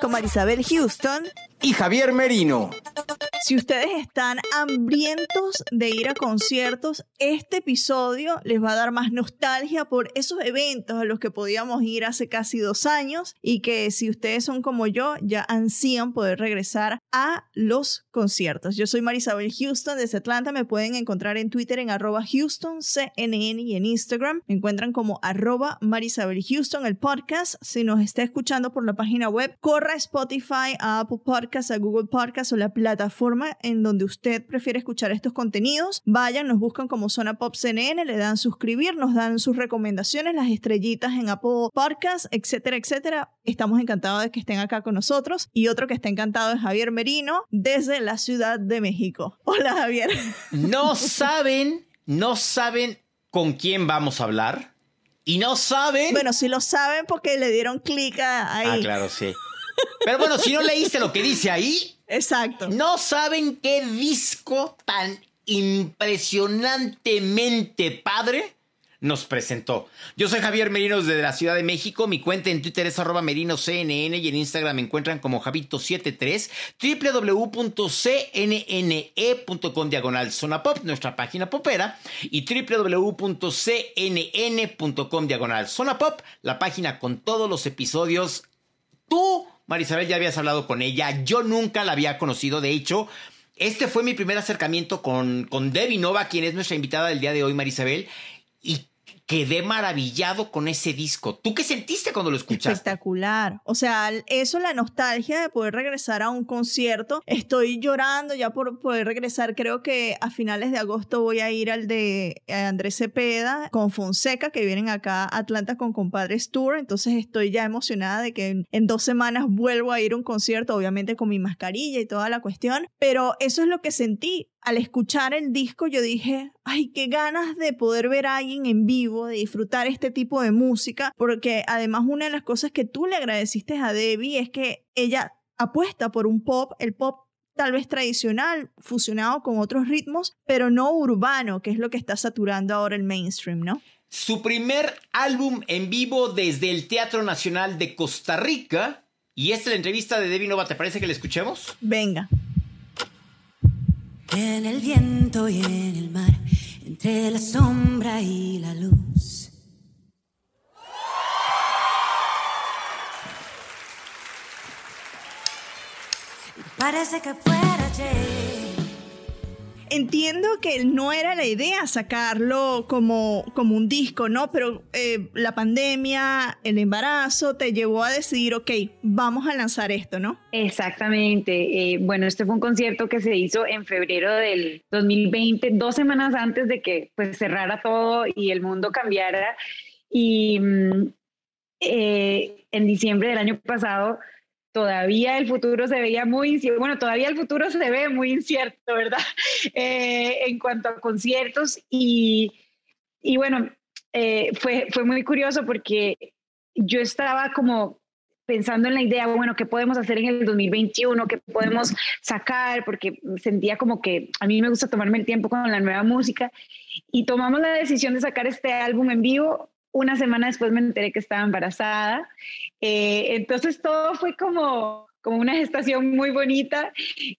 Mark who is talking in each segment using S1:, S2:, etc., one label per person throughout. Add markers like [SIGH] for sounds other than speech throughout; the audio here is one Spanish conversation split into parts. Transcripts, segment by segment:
S1: con Marisabel Houston.
S2: y Javier Merino.
S1: Si ustedes están hambrientos de ir a conciertos, este episodio les va a dar más nostalgia por esos eventos a los que podíamos ir hace casi dos años y que si ustedes son como yo, ya ansían poder regresar a los conciertos. Yo soy Marisabel Houston desde Atlanta. Me pueden encontrar en Twitter en arroba HoustonCNN y en Instagram. Me encuentran como arroba Marisabel Houston, el podcast. Si nos está escuchando por la página web, corra a Spotify, a Apple Podcasts, a Google Podcasts o la plataforma en donde usted prefiere escuchar estos contenidos. Vayan, nos buscan como Zona Pop CNN, le dan suscribir, nos dan sus recomendaciones, las estrellitas en Apple Podcasts, etcétera, etcétera. Estamos encantados de que estén acá con nosotros. Y otro que está encantado es Javier Merino desde la Ciudad de México. Hola, Javier.
S3: No saben, no saben con quién vamos a hablar. Y no saben.
S1: Bueno, si lo saben porque le dieron clic ahí.
S3: ah, claro, sí. Pero bueno, si no leíste lo que dice ahí,
S1: Exacto.
S3: no saben qué disco tan impresionantemente padre nos presentó. Yo soy Javier Merino desde la Ciudad de México. Mi cuenta en Twitter es arroba merinoCNN y en Instagram me encuentran como Javito73, www.cnne.com diagonal zona pop, nuestra página popera, y www.cnn.com diagonal zona pop, la página con todos los episodios Tú, Marisabel, ya habías hablado con ella. Yo nunca la había conocido. De hecho, este fue mi primer acercamiento con, con Debbie Nova, quien es nuestra invitada del día de hoy, Marisabel. Y quedé maravillado con ese disco. ¿Tú qué sentiste cuando lo escuchaste?
S1: Espectacular. O sea, eso, la nostalgia de poder regresar a un concierto. Estoy llorando ya por poder regresar. Creo que a finales de agosto voy a ir al de eh, Andrés Cepeda con Fonseca, que vienen acá a Atlanta con Compadres Tour. Entonces estoy ya emocionada de que en, en dos semanas vuelvo a ir a un concierto, obviamente con mi mascarilla y toda la cuestión. Pero eso es lo que sentí al escuchar el disco yo dije, ay, qué ganas de poder ver a alguien en vivo, de disfrutar este tipo de música, porque además una de las cosas que tú le agradeciste a Debbie es que ella apuesta por un pop, el pop tal vez tradicional, fusionado con otros ritmos, pero no urbano, que es lo que está saturando ahora el mainstream, ¿no?
S3: Su primer álbum en vivo desde el Teatro Nacional de Costa Rica. Y esta es la entrevista de Debbie Nova. ¿Te parece que la escuchemos?
S1: Venga.
S4: En el viento y en el mar, entre la sombra y la luz. Parece que fuera.
S1: Entiendo que no era la idea sacarlo como, como un disco, ¿no? Pero eh, la pandemia, el embarazo, te llevó a decidir, ok, vamos a lanzar esto, ¿no?
S5: Exactamente. Eh, bueno, este fue un concierto que se hizo en febrero del 2020, dos semanas antes de que pues, cerrara todo y el mundo cambiara. Y mm, eh, en diciembre del año pasado todavía el futuro se veía muy incierto, bueno, todavía el futuro se ve muy incierto, ¿verdad? [LAUGHS] Eh, en cuanto a conciertos y, y bueno, eh, fue, fue muy curioso porque yo estaba como pensando en la idea, bueno, ¿qué podemos hacer en el 2021? ¿Qué podemos sacar? Porque sentía como que a mí me gusta tomarme el tiempo con la nueva música y tomamos la decisión de sacar este álbum en vivo. Una semana después me enteré que estaba embarazada. Eh, entonces todo fue como, como una gestación muy bonita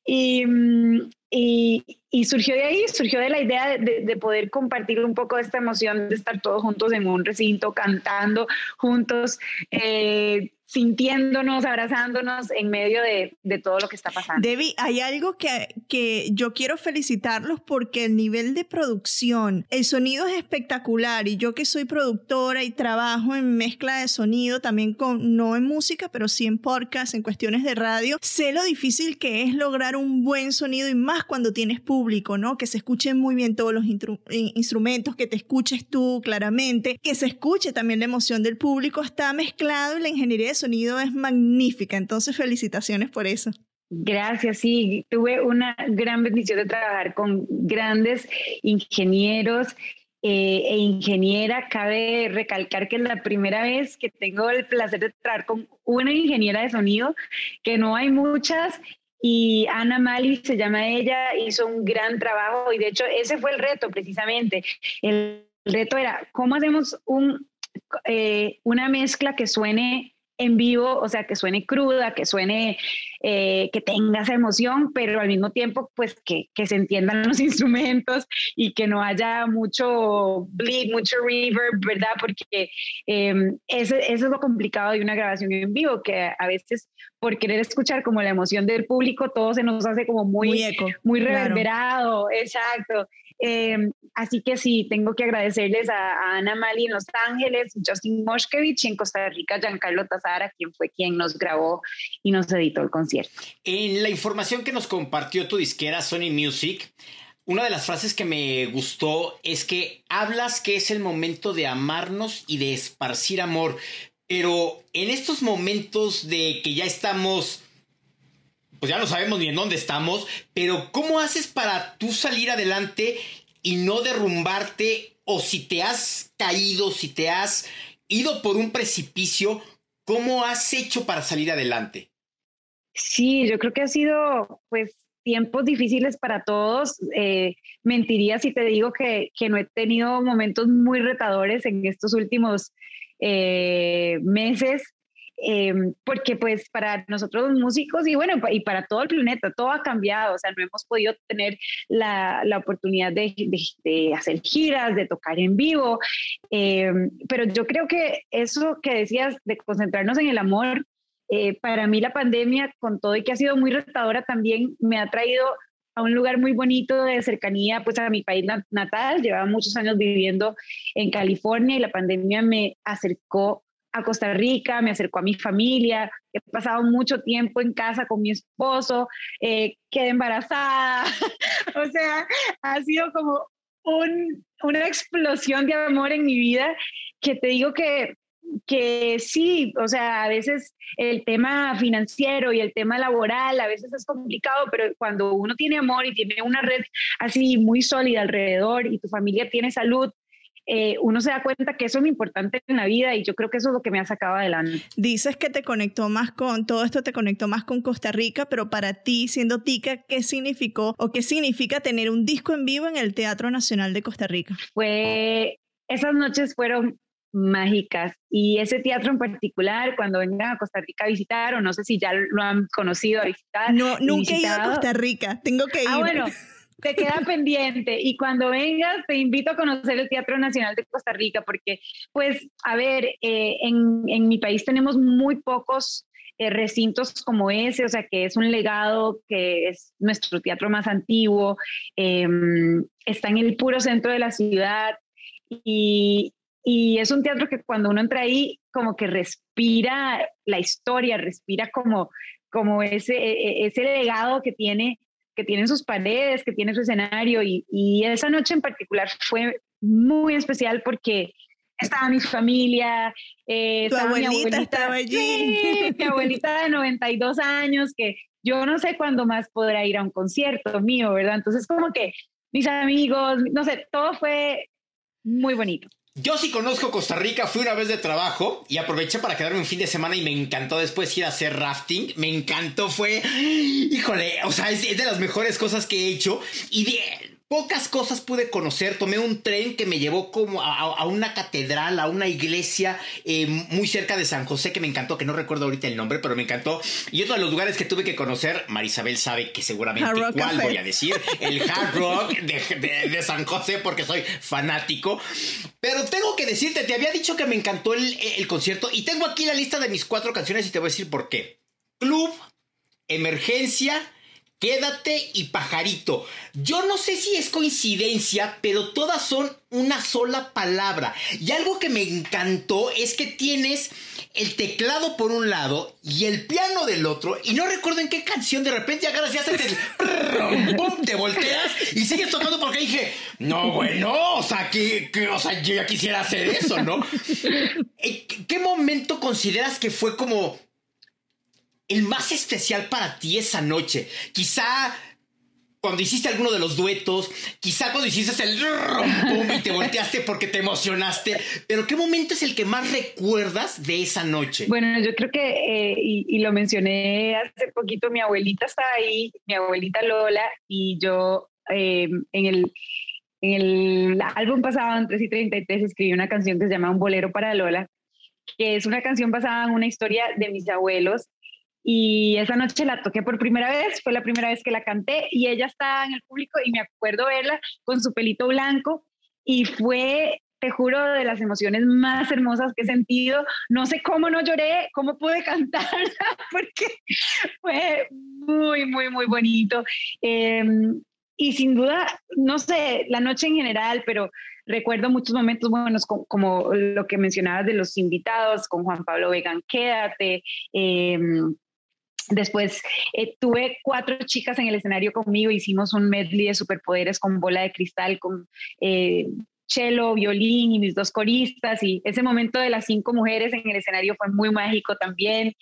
S5: y, mm, y, y, surgió de ahí, surgió de la idea de, de, poder compartir un poco esta emoción de estar todos juntos en un recinto, cantando juntos, eh, sintiéndonos, abrazándonos en medio de, de, todo lo que está pasando.
S1: Debbie, hay algo que, que yo quiero felicitarlos porque el nivel de producción, el sonido es espectacular y yo que soy productora y trabajo en mezcla de sonido, también con, no en música, pero sí en podcast, en cuestiones de radio, sé lo difícil que es lograr un buen sonido y más cuando tienes público, ¿no? Que se escuchen muy bien todos los instrumentos, que te escuches tú claramente, que se escuche también la emoción del público, está mezclado y la ingeniería de sonido es magnífica, entonces felicitaciones por eso.
S5: Gracias, sí, tuve una gran bendición de trabajar con grandes ingenieros eh, e ingeniera. Cabe recalcar que es la primera vez que tengo el placer de trabajar con una ingeniera de sonido, que no hay muchas. Y Ana Mali se llama ella, hizo un gran trabajo y de hecho ese fue el reto precisamente. El, reto era cómo hacemos un, eh, una mezcla que suene en vivo, o sea, que suene cruda, que suene, eh, que tenga esa emoción, pero al mismo tiempo, pues que, que, se entiendan los [LAUGHS] instrumentos y que no haya mucho bleed, mucho reverb, ¿verdad? Porque eh, eso, eso, es lo complicado de una grabación en vivo, que a veces por querer escuchar como la emoción del público, todo se nos hace como muy, muy, eco, muy reverberado, exacto. Eh, así que sí, tengo que agradecerles a, Ana Mali en Los Ángeles, Justin Moshkevich en Costa Rica, Giancarlo Tazara, quien fue quien nos grabó y nos editó el concierto.
S3: En la información que nos compartió tu disquera Sony Music, una de las frases que me gustó es que hablas que es el momento de amarnos y de esparcir amor, pero en estos momentos de que ya estamos pues ya no sabemos ni en dónde estamos, pero ¿cómo haces para tú salir adelante y no derrumbarte? O si te has caído, si te has ido por un precipicio, ¿cómo has hecho para salir adelante?
S5: Sí, yo creo que ha sido pues tiempos difíciles para todos. Eh, mentiría si te digo que, que, no he tenido momentos muy retadores en estos últimos eh, meses. Em, porque pues para nosotros los músicos y bueno, y para todo el planeta, todo ha cambiado, o sea, no hemos podido tener la, la oportunidad de, de, hacer giras, de tocar en vivo, em, pero yo creo que eso que decías de concentrarnos en el amor, eh, para mí la pandemia, con todo y que ha sido muy retadora, también me ha traído a un lugar muy bonito de cercanía pues a mi país natal. Llevaba muchos años viviendo en California y la pandemia me acercó a Costa Rica, me acercó a mi familia, he pasado mucho tiempo en casa con mi esposo, eh, quedé embarazada, [LAUGHS] o sea, ha sido como un, una explosión de amor en mi vida que te digo que, que sí, o sea, a veces el tema financiero y el tema laboral a veces es complicado, pero cuando uno tiene amor y tiene una red así muy sólida alrededor y tu familia tiene salud, eh, uno se da cuenta que eso es lo importante en la vida y yo creo que eso es lo que me ha sacado adelante.
S1: Dices que te conectó más con, todo esto te conectó más con Costa Rica, pero para ti, siendo tica, ¿qué significó o qué significa tener un disco en vivo en el Teatro Nacional de Costa Rica?
S5: Fue, esas noches fueron mágicas y ese teatro en particular cuando vengan a Costa Rica a visitar o no sé si ya lo han conocido a visitar.
S1: No, nunca he ido a Costa Rica, tengo que ah, ir.
S5: Ah, bueno, [LAUGHS] te queda pendiente y cuando vengas te invito a conocer el Teatro Nacional de Costa Rica porque, pues, a ver, eh, en, en, mi país tenemos muy pocos eh, recintos como ese, o sea, que es un legado, que es nuestro teatro más antiguo, em, está en el puro centro de la ciudad y, y es un teatro que cuando uno entra ahí, como que respira la historia, respira como, como ese, e, e, ese legado que tiene que tienen sus paredes, que tiene su escenario y, y esa noche en particular fue muy especial porque estaba mi familia,
S1: eh, tu abuelita, mi abuelita estaba allí.
S5: mi abuelita de [LAUGHS] 92 años, que yo no sé cuándo más podrá ir a un concierto mío, ¿verdad? Entonces como que mis amigos, no sé, todo fue muy bonito.
S3: Yo sí conozco Costa Rica, fui una vez de trabajo y aproveché para quedarme un fin de semana y me encantó después ir a hacer rafting. Me encantó, fue, híjole, o sea, es, de las mejores cosas que he hecho. Y Pocas cosas pude conocer. Tomé un tren que me llevó como a, una catedral, a una iglesia eh, muy cerca de San José, que me encantó, que no recuerdo ahorita el nombre, pero me encantó. Y otro de los lugares que tuve que conocer, Marisabel sabe que seguramente cuál voy a decir, el Hard Rock de, San José, porque soy fanático. Pero tengo que decirte, te había dicho que me encantó el, el concierto y tengo aquí la lista de mis cuatro canciones y te voy a decir por qué. Club, Emergencia, Quédate y Pajarito. Yo no sé si es coincidencia, pero todas son una sola palabra. Y algo que me encantó es que tienes el teclado por un lado y el piano del otro. Y no recuerdo en qué canción de repente agarras y haces el te volteas y sigues tocando porque dije, no, bueno, o sea, que, o sea, yo ya quisiera hacer eso, ¿no? [LAUGHS] ¿Qué momento consideras que fue como el más especial para ti esa noche? Quizá cuando hiciste alguno de los duetos, quizá cuando hiciste el rum, y te volteaste porque te emocionaste, pero ¿qué momento es el que más recuerdas de esa noche?
S5: Bueno, yo creo que, eh, y, lo mencioné hace poquito, mi abuelita está ahí, mi abuelita Lola, y yo eh, en el... En el álbum pasado, en 3 y 33, escribí una canción que se llama Un bolero para Lola, que es una canción basada en una historia de mis abuelos y esa noche la toqué por primera vez, fue la primera vez que la canté y ella estaba en el público y me acuerdo verla con su pelito blanco y fue, te juro, de las emociones más hermosas que he sentido. No sé cómo no lloré, cómo pude [LAUGHS] cantarla, porque fue muy, muy, muy bonito. Em, y sin duda, no sé, la noche en general, pero recuerdo muchos momentos buenos como, lo que mencionabas de los invitados, con Juan Pablo Vegan, quédate. Eh, Después eh, tuve cuatro chicas en el escenario conmigo, hicimos un medley de superpoderes con bola de cristal, con eh, cello, violín y mis dos coristas. Y ese momento de las cinco mujeres en el escenario fue muy mágico también.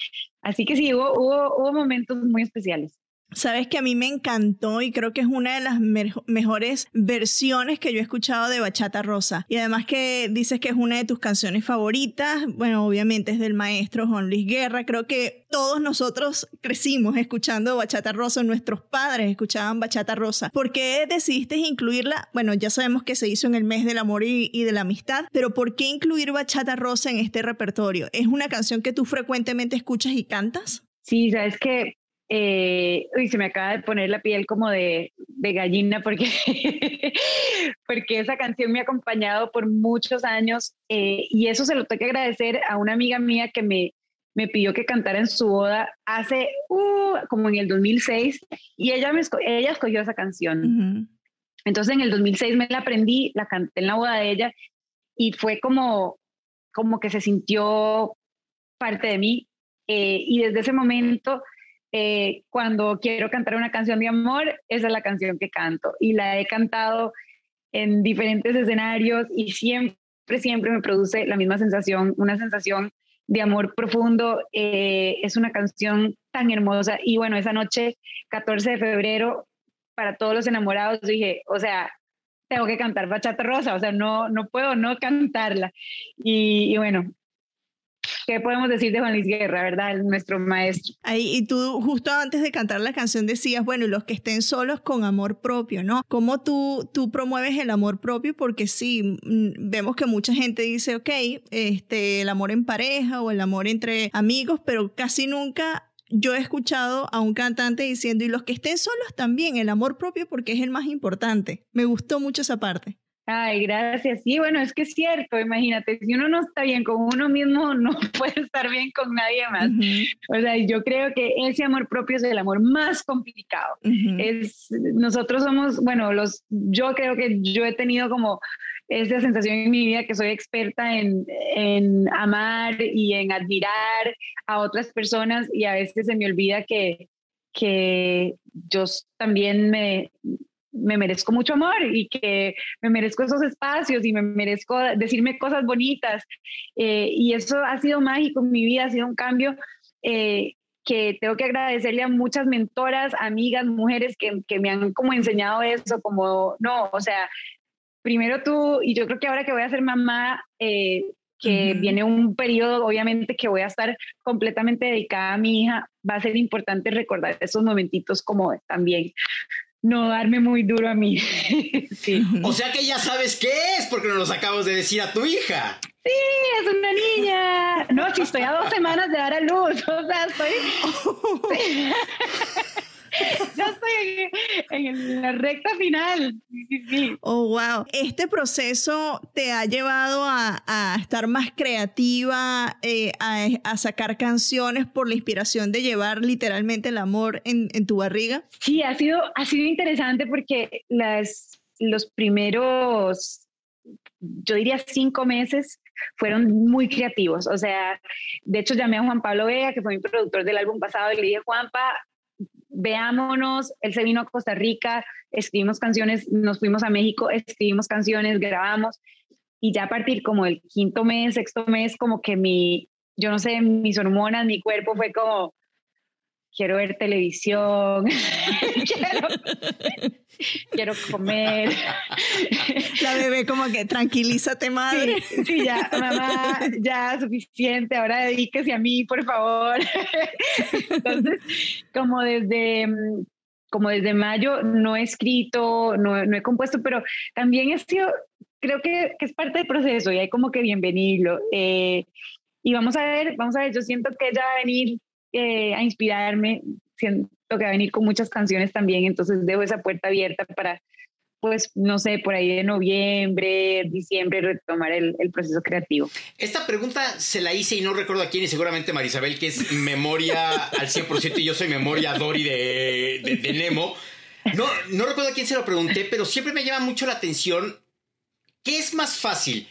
S5: Así que sí, hubo, hubo momentos muy especiales.
S1: Sabes que a mí me encantó y creo que es una de las mejores versiones que yo he escuchado de Bachata Rosa. Y además que dices que es una de tus canciones favoritas. Bueno, obviamente es del maestro Juan Luis Guerra. Creo que todos nosotros crecimos escuchando Bachata Rosa. Nuestros padres escuchaban Bachata Rosa. ¿Por qué decidiste incluirla? Bueno, ya sabemos que se hizo en el mes del amor y, y de la amistad, pero ¿por qué incluir Bachata Rosa en este repertorio? ¿Es una canción que tú frecuentemente escuchas y cantas?
S5: Sí, sabes que eh, uy, se me acaba de poner la piel como de, de gallina porque, [LAUGHS] porque esa canción me ha acompañado por muchos años eh, y eso se lo tengo que agradecer a una amiga mía que me, me pidió que cantara en su boda hace uh, como en el 2006 y ella, me ella escogió esa canción. Entonces en el 2006 me la aprendí, la canté en la boda de ella y fue como, como que se sintió parte de mí eh, y desde ese momento eh, cuando quiero cantar una canción de amor, esa es la canción que canto. Y la he cantado en diferentes escenarios y siempre, siempre me produce la misma sensación, una sensación de amor profundo. Eh, es una canción tan hermosa. Y bueno, esa noche, 14 de febrero, para todos los enamorados, dije, o sea, tengo que cantar Bachata Rosa, o sea, no, no puedo no cantarla. Y, y bueno, ¿Qué podemos decir de Juan Luis Guerra, verdad? nuestro maestro.
S1: Ahí, y tú justo antes de cantar la canción decías, bueno, los que estén solos con amor propio, ¿no? ¿Cómo tú, tú promueves el amor propio? Porque sí, mm, vemos que mucha gente dice, ok, este, el amor en pareja o el amor entre amigos, pero casi nunca yo he escuchado a un cantante diciendo, y los que estén solos también, el amor propio porque es el más importante. Me gustó mucho esa parte.
S5: Ay, gracias. Sí, bueno, es que es cierto, imagínate, si uno no está bien con uno mismo, [LAUGHS] no puede estar bien con nadie más. O sea, yo creo que ese amor propio es el amor más complicado. Es, nosotros somos, bueno, los, yo creo que yo he tenido como esa sensación en mi vida que soy experta en, en amar y en admirar a otras personas y a veces se me olvida que, que yo también me, me merezco mucho amor y que me merezco esos espacios y me merezco decirme cosas bonitas. Eh, y eso ha sido mágico en mi vida, ha sido un cambio eh, que tengo que agradecerle a muchas mentoras, amigas, mujeres que, que, me han como enseñado eso, como, no, o sea, primero tú, y yo creo que ahora que voy a ser mamá, eh, que viene un periodo, obviamente, que voy a estar completamente dedicada a mi hija, va a ser importante recordar esos momentitos como también no darme muy duro a mí. [LAUGHS] sí.
S3: O sea que ya sabes qué es, porque nos lo acabas de decir a tu hija.
S5: Sí, es una niña. No, si estoy a dos semanas de dar a luz, o sea, estoy... [LAUGHS] [LAUGHS] ya estoy en, la recta final.
S1: Oh, wow. Este proceso te ha llevado a, estar más creativa, eh, a, sacar canciones por la inspiración de llevar literalmente el amor en, tu barriga.
S5: Sí, ha sido, ha sido interesante porque las, los primeros, yo diría cinco meses, fueron muy creativos. O sea, de hecho llamé a Juan Pablo Vega, que fue mi productor del álbum pasado, y le dije, Juanpa, veámonos, él se vino a Costa Rica, escribimos canciones, nos fuimos a México, escribimos canciones, grabamos y ya a partir como el quinto mes, sexto mes, como que mi, yo no sé, mis hormonas, mi cuerpo fue como, quiero ver televisión, [LAUGHS] quiero, comer.
S1: La bebé como que tranquilízate, madre.
S5: Sí, ya, mamá, ya suficiente, ahora dedíquese a mí, por favor. Entonces, como desde, como desde mayo no he escrito, no, no he compuesto, pero también he sido, creo que, que, es parte del proceso y hay como que bienvenido. Eh, y vamos a ver, vamos a ver, yo siento que ella va a venir eh, a inspirarme, siento que va a venir con muchas canciones también, entonces dejo esa puerta abierta para, pues, no sé, por ahí de noviembre, diciembre, retomar el, el, proceso creativo.
S3: Esta pregunta se la hice y no recuerdo a quién, y seguramente Marisabel, que es memoria al 100% y yo soy memoria Dory de, de, de Nemo. No, no recuerdo a quién se lo pregunté, pero siempre me llama mucho la atención. ¿Qué es más fácil?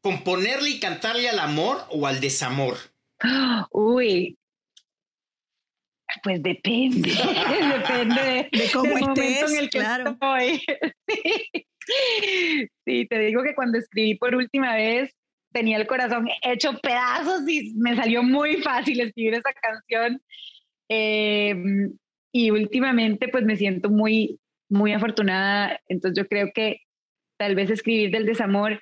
S3: ¿Componerle y cantarle al amor o al desamor?
S5: Uy, pues depende, [LAUGHS] depende
S1: de, cómo estés, en el que claro. estoy. [LAUGHS]
S5: Sí. te digo que cuando escribí por última vez tenía el corazón hecho pedazos y me salió muy fácil escribir esa canción. Em, y últimamente pues me siento muy, muy afortunada, entonces yo creo que tal vez escribir del desamor,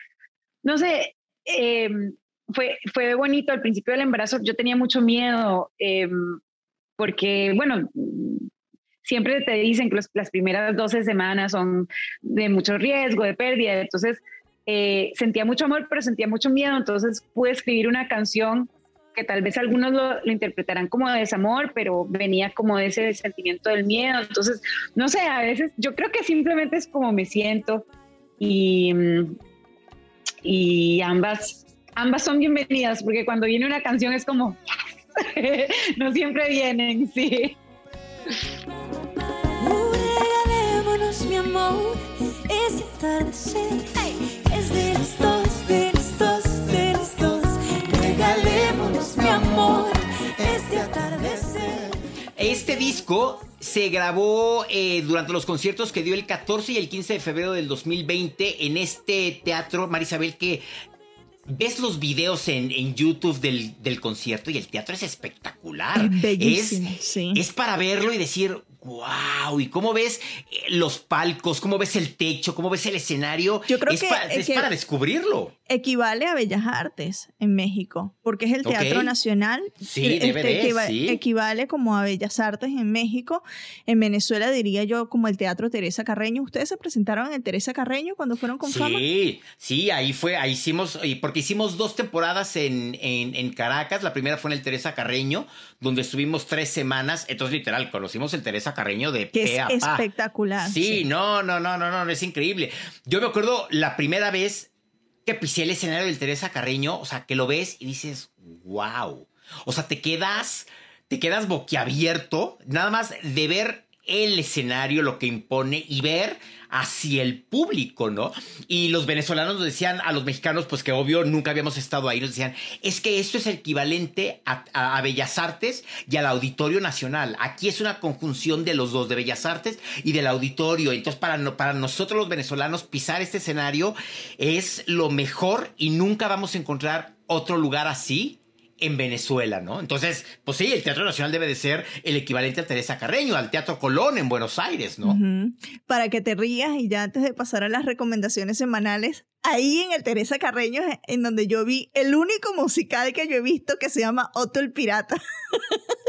S5: no sé, em, fue, fue bonito al principio del embarazo, yo tenía mucho miedo. Eh, porque, bueno, siempre te dicen que las primeras 12 semanas son de mucho riesgo, de pérdida, entonces eh, sentía mucho amor, pero sentía mucho miedo, entonces pude escribir una canción que tal vez algunos lo, lo, interpretarán como de desamor, pero venía como de ese sentimiento del miedo. Entonces, no sé, a veces yo creo que simplemente es como me siento y, y ambas, ambas son bienvenidas, porque cuando viene una canción es como, [LAUGHS] no siempre vienen, sí.
S4: Regalémonos, mi amor, este atardecer es de los dos, de los dos, de los dos. Regalémonos, mi amor, este atardecer.
S3: Este disco se grabó eh, durante los conciertos que dio el 14 y el 15 de febrero del 2020 en este teatro, Marisabel, que ves los videos en, en YouTube del, del, concierto y el teatro es espectacular.
S1: Bellísimo, es, sí.
S3: es para verlo y decir, wow, ¿y cómo ves eh, los palcos? ¿Cómo ves el techo? ¿Cómo ves el escenario?
S1: Yo creo
S3: es
S1: que,
S3: pa, es
S1: que
S3: para descubrirlo.
S1: Equivale a Bellas Artes en México, porque es el Teatro. Nacional.
S3: Sí,
S1: Este,
S3: debe de,
S1: equiva-
S3: sí.
S1: Equivale como a Bellas Artes en México. En Venezuela diría yo como el Teatro Teresa Carreño. ¿Ustedes se presentaron en el Teresa Carreño cuando fueron con fama?
S3: Sí, sí, ahí fue, ahí hicimos, porque hicimos dos temporadas en, en, en Caracas, la primera fue en el Teresa Carreño, donde estuvimos tres semanas, entonces literal, conocimos el Teresa Carreño de
S1: Que
S3: pe
S1: es
S3: pa.
S1: espectacular.
S3: Sí, no, no, no, no, no, es increíble. Yo me acuerdo la primera vez que pisé el escenario del Teresa Carreño, o sea, que lo ves y dices, wow. O sea, te quedas, te quedas boquiabierto, nada más de ver el escenario, lo que impone y ver hacia el público, ¿no? Y los venezolanos nos decían a los mexicanos, pues que obvio nunca habíamos estado ahí, nos decían, es que esto es equivalente a Bellas Artes y al Auditorio Nacional. Aquí es una conjunción de los dos, de Bellas Artes y del Auditorio. Entonces, para, no- para nosotros los venezolanos, pisar este escenario es lo mejor y nunca vamos a encontrar otro lugar así en Venezuela, ¿no? Entonces, pues sí, el Teatro Nacional debe de ser el equivalente al Teresa Carreño, al Teatro Colón en Buenos Aires, ¿no?
S1: Para que te rías y ya antes de pasar a las recomendaciones semanales, ahí en el Teresa Carreño en donde yo vi el único musical que yo he visto que se llama Otto el Pirata. [LAUGHS]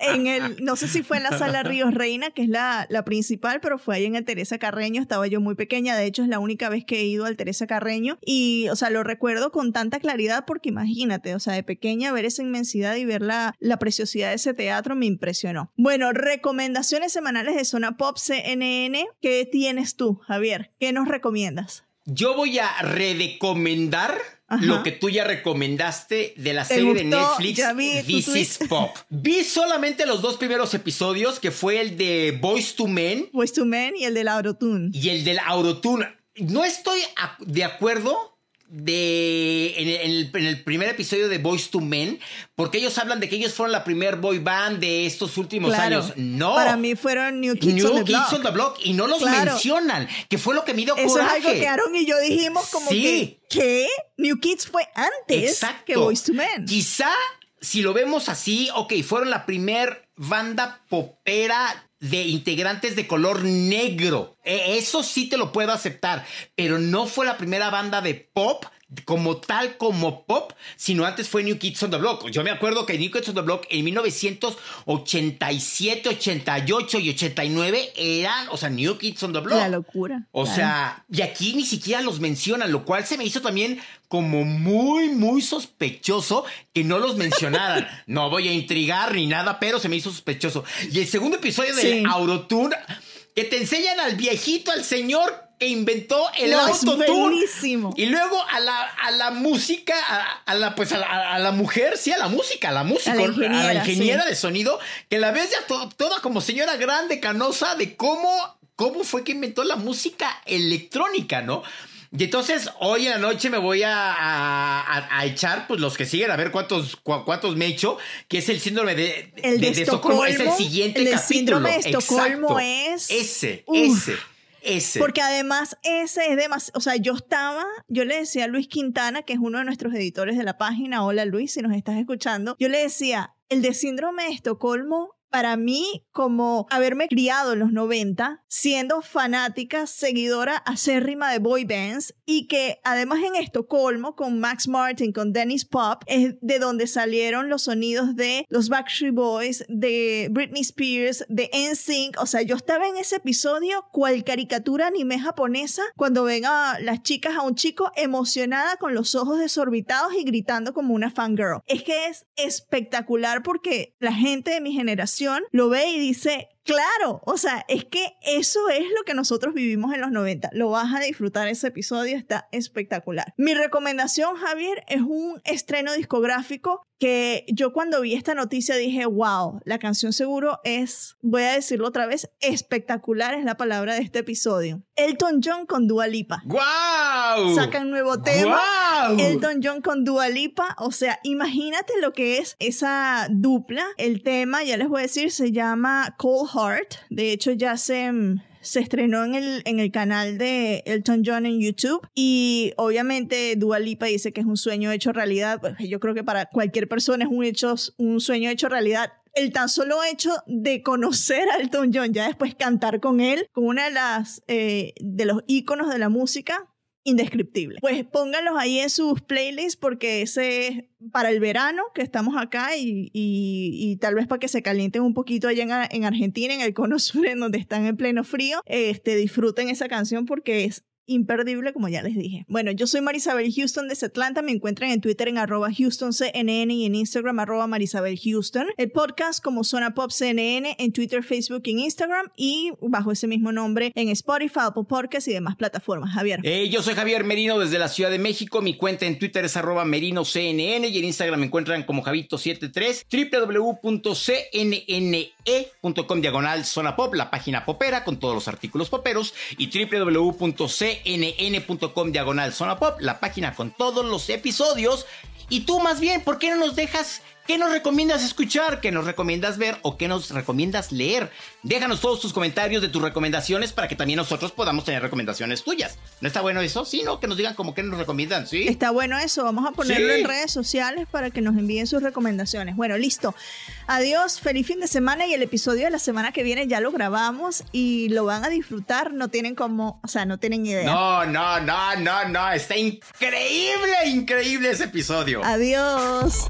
S1: en el, no sé si fue en la sala Ríos Reina, que es la, la principal, pero fue ahí en el Teresa Carreño, estaba yo muy pequeña, de hecho es la única vez que he ido al Teresa Carreño y, o sea, lo recuerdo con tanta claridad porque imagínate, o sea, de pequeña ver esa inmensidad y ver la, la preciosidad de ese teatro me impresionó. Bueno, recomendaciones semanales de Zona Pop CNN, ¿qué tienes tú, Javier? ¿Qué nos recomiendas?
S3: Yo voy a recomendar
S1: Ajá.
S3: lo que tú ya recomendaste de la
S1: ¿Te
S3: serie de? Netflix
S1: vi
S3: This is Pop. Vi solamente los dos primeros episodios, que fue el de Boys to Men
S1: Boys to Men y el del Autotune.
S3: y el del Autotune. No estoy de acuerdo de en el, en primer episodio de Boys to Men, porque ellos hablan de que ellos fueron la primer boy band de estos últimos
S1: Claro.
S3: años. No.
S1: Para mí fueron New Kids
S3: New
S1: on the
S3: Kids
S1: Block.
S3: on the Block y no los
S1: Claro.
S3: mencionan, que fue lo que me dio
S1: Eso
S3: coraje.
S1: es algo que Aaron y yo dijimos como
S3: Sí.
S1: que, ¿qué? New Kids fue antes
S3: Exacto.
S1: que Boys to Men.
S3: Quizá, si lo vemos así, ok, fueron la primer banda popera de integrantes de color negro. E- Eso sí te lo puedo aceptar, pero no fue la primera banda de pop como tal como pop, sino antes fue New Kids on the Block. Yo me acuerdo que New Kids on the Block en 1987, 88 y 89 eran, o sea, New Kids on the Block.
S1: La locura.
S3: O
S1: Claro.
S3: sea, y aquí ni siquiera los mencionan, lo cual se me hizo también como muy, muy sospechoso que no los mencionaran. [LAUGHS] no voy a intrigar ni nada, pero se me hizo sospechoso. Y el segundo episodio del
S1: Sí.
S3: Autotune, que te enseñan al viejito, al señor que inventó el
S1: No,
S3: Autotune. Y luego a la, a la música, a, a la, pues a la, a la mujer, sí, a la música, a la música,
S1: A la ingeniera,
S3: ingeniera
S1: sí.
S3: de sonido, que la ves ya to- toda como señora grande, canosa, de cómo, cómo fue que inventó la música electrónica, ¿no? Y entonces hoy en la noche me voy a, a- echar, pues los que siguen, a ver cuántos, cu- cuántos me echo, que es el síndrome de,
S1: El de
S3: Estocolmo. Es el siguiente
S1: el
S3: capítulo.
S1: síndrome de Estocolmo
S3: Exacto.
S1: es-
S3: Ese,
S1: Uf.
S3: ese, ese.
S1: Porque además ese es demasiado, o sea, yo estaba, yo le decía a Luis Quintana, que es uno de nuestros editores de la página, hola Luis, si nos estás escuchando, yo le decía, el de síndrome de Estocolmo, para mí, como haberme criado en los 90, siendo fanática, seguidora acérrima de boy bands, y que además en Estocolmo, con Max Martin, con Dennis Pop, es de donde salieron los sonidos de los Backstreet Boys, de Britney Spears, de NSYNC, o sea, yo estaba en ese episodio cual caricatura anime japonesa cuando ven a las chicas a un chico emocionada con los ojos desorbitados y gritando como una fangirl. Es que es espectacular porque la gente de mi generación lo ve y dice, Claro, o sea, es que eso es lo que nosotros vivimos en los 90. Lo vas a disfrutar ese episodio, está espectacular. Mi recomendación, Javier, es un estreno discográfico que yo cuando vi esta noticia dije, wow, la canción seguro es, voy a decirlo otra vez, espectacular es la palabra de este episodio. Elton John con Dua Lipa.
S3: ¡Guau!
S1: Sacan nuevo tema.
S3: ¡Guau!
S1: Elton John con Dua Lipa, o sea, imagínate lo que es esa dupla. El tema, ya les voy a decir, se llama Cold De hecho, ya se, mm, se estrenó en el, en el canal de Elton John en YouTube y obviamente Dua Lipa dice que es un sueño hecho realidad. Pues, yo creo que para cualquier persona es un, hecho, un sueño hecho realidad. El tan solo hecho de conocer a Elton John, ya después cantar con él, con una de las eh, de los íconos de la música, indescriptible. Pues pónganlos ahí en sus playlists porque ese es para el verano que estamos acá y, y- tal vez para que se calienten un poquito allá en, en Argentina, en el cono sur, en donde están en pleno frío, este, disfruten esa canción porque es imperdible, como ya les dije. Bueno, yo soy Marisabel Houston desde Atlanta. Me encuentran en Twitter en arroba HoustonCNN y en Instagram arroba Marisabel Houston. El podcast como Zona Pop CNN en Twitter, Facebook y Instagram y bajo ese mismo nombre en Spotify, Apple Podcasts y demás plataformas. Javier.
S3: Eh, yo soy Javier Merino desde la Ciudad de México. Mi cuenta en Twitter es arroba merinoCNN y en Instagram me encuentran como Javito73, www.cnne.com diagonal zona pop, la página popera con todos los artículos poperos y www.cnn.com diagonal zona pop, la página con todos los episodios. Y tú más bien, ¿por qué no nos dejas? ¿Qué nos recomiendas escuchar? ¿Qué nos recomiendas ver? ¿O qué nos recomiendas leer? Déjanos todos tus comentarios de tus recomendaciones para que también nosotros podamos tener recomendaciones tuyas. ¿No está bueno eso? Sí, ¿no? Que nos digan como que nos recomiendan, ¿sí?
S1: Está bueno eso, vamos a ponerlo
S3: Sí.
S1: en redes sociales para que nos envíen sus recomendaciones. Bueno, listo. Adiós, feliz fin de semana y el episodio de la semana que viene ya lo grabamos y lo van a disfrutar, no tienen como, o sea, no tienen idea.
S3: No, no, no, no, no. Está increíble, increíble ese episodio.
S1: Adiós.